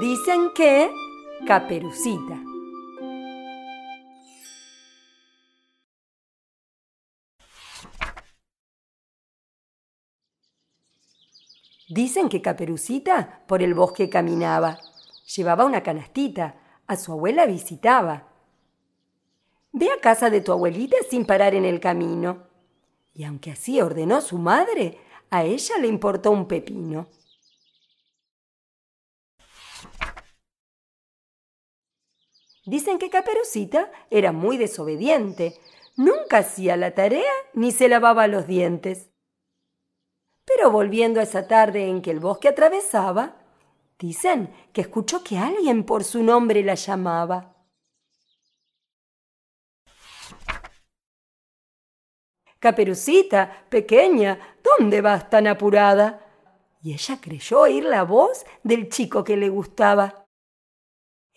Dicen que Caperucita. Dicen que Caperucita por el bosque caminaba. Llevaba una canastita. A su abuela visitaba. Ve a casa de tu abuelita sin parar en el camino. Y aunque así ordenó su madre, a ella le importó un pepino. Dicen que Caperucita era muy desobediente. Nunca hacía la tarea ni se lavaba los dientes. Pero volviendo a esa tarde en que el bosque atravesaba, dicen que escuchó que alguien por su nombre la llamaba. Caperucita, pequeña, ¿dónde vas tan apurada? Y ella creyó oír la voz del chico que le gustaba.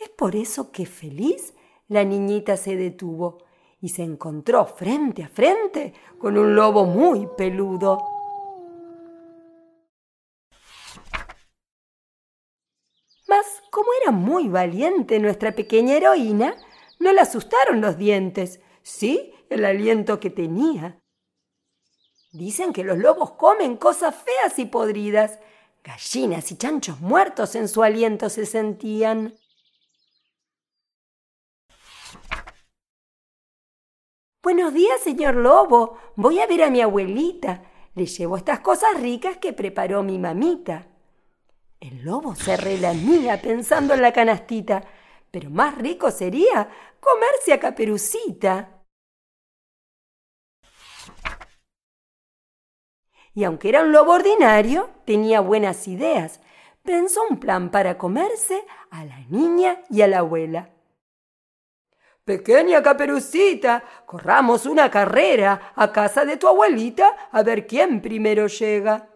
Es por eso que feliz la niñita se detuvo y se encontró frente a frente con un lobo muy peludo. Mas, como era muy valiente nuestra pequeña heroína, no le asustaron los dientes, sí el aliento que tenía. Dicen que los lobos comen cosas feas y podridas. Gallinas y chanchos muertos en su aliento se sentían. Buenos días, señor Lobo. Voy a ver a mi abuelita. Le llevo estas cosas ricas que preparó mi mamita. El lobo se relamía pensando en la canastita, pero más rico sería comerse a Caperucita. Y aunque era un lobo ordinario, tenía buenas ideas. Pensó un plan para comerse a la niña y a la abuela. Pequeña caperucita, corramos una carrera a casa de tu abuelita a ver quién primero llega.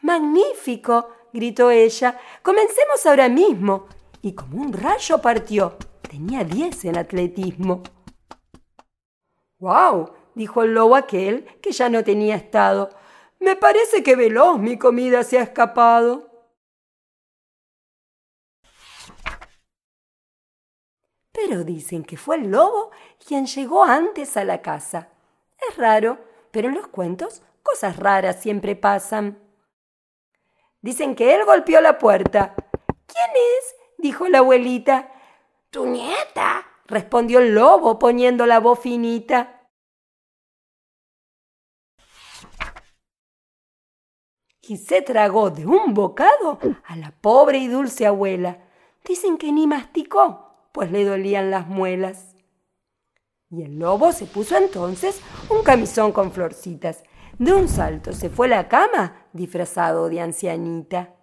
Magnífico, gritó ella. Comencemos ahora mismo. Y como un rayo partió. Tenía diez en atletismo. ¡Guau! dijo el lobo aquel que ya no tenía estado. Me parece que veloz mi comida se ha escapado. Pero dicen que fue el lobo quien llegó antes a la casa. Es raro, pero en los cuentos cosas raras siempre pasan. Dicen que él golpeó la puerta. ¿Quién es? dijo la abuelita. Tu nieta, respondió el lobo poniendo la voz finita. Y se tragó de un bocado a la pobre y dulce abuela. Dicen que ni masticó pues le dolían las muelas. Y el lobo se puso entonces un camisón con florcitas. De un salto se fue a la cama disfrazado de ancianita.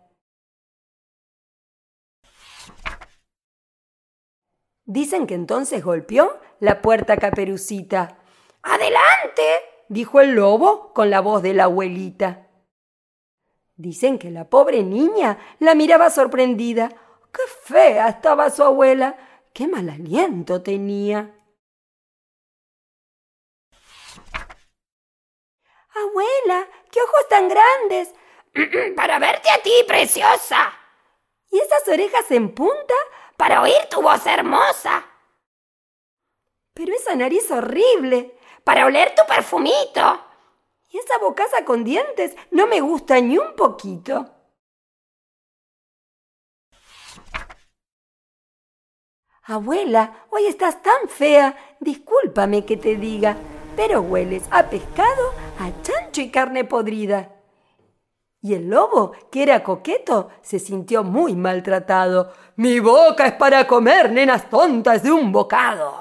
Dicen que entonces golpeó la puerta caperucita. ¡Adelante! dijo el lobo con la voz de la abuelita. Dicen que la pobre niña la miraba sorprendida. ¡Qué fea estaba su abuela! ¡Qué mal aliento tenía! Abuela, qué ojos tan grandes. Para verte a ti, preciosa. ¿Y esas orejas en punta? Para oír tu voz hermosa. Pero esa nariz horrible. Para oler tu perfumito. Y esa bocaza con dientes no me gusta ni un poquito. Abuela, hoy estás tan fea, discúlpame que te diga, pero hueles a pescado, a chancho y carne podrida. Y el lobo, que era coqueto, se sintió muy maltratado. Mi boca es para comer, nenas tontas, de un bocado.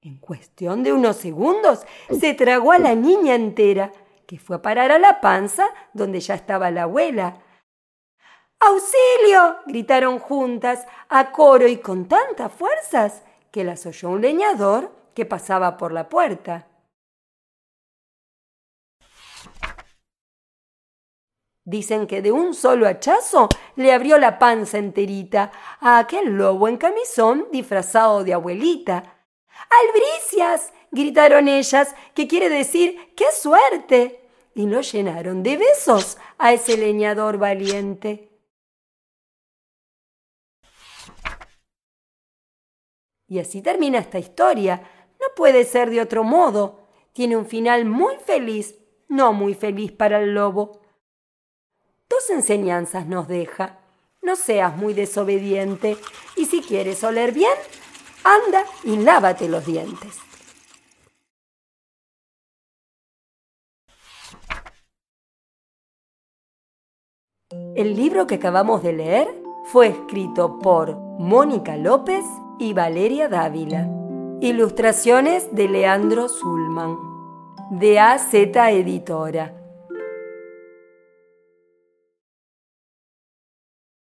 En cuestión de unos segundos se tragó a la niña entera, que fue a parar a la panza donde ya estaba la abuela. ¡Auxilio! gritaron juntas, a coro y con tantas fuerzas que las oyó un leñador que pasaba por la puerta. Dicen que de un solo hachazo le abrió la panza enterita a aquel lobo en camisón disfrazado de abuelita. ¡Albricias! gritaron ellas, que quiere decir ¡qué suerte! Y lo llenaron de besos a ese leñador valiente. Y así termina esta historia. No puede ser de otro modo. Tiene un final muy feliz, no muy feliz para el lobo. Dos enseñanzas nos deja. No seas muy desobediente y si quieres oler bien, anda y lávate los dientes. El libro que acabamos de leer fue escrito por Mónica López y Valeria Dávila. Ilustraciones de Leandro Zulman. De AZ Editora.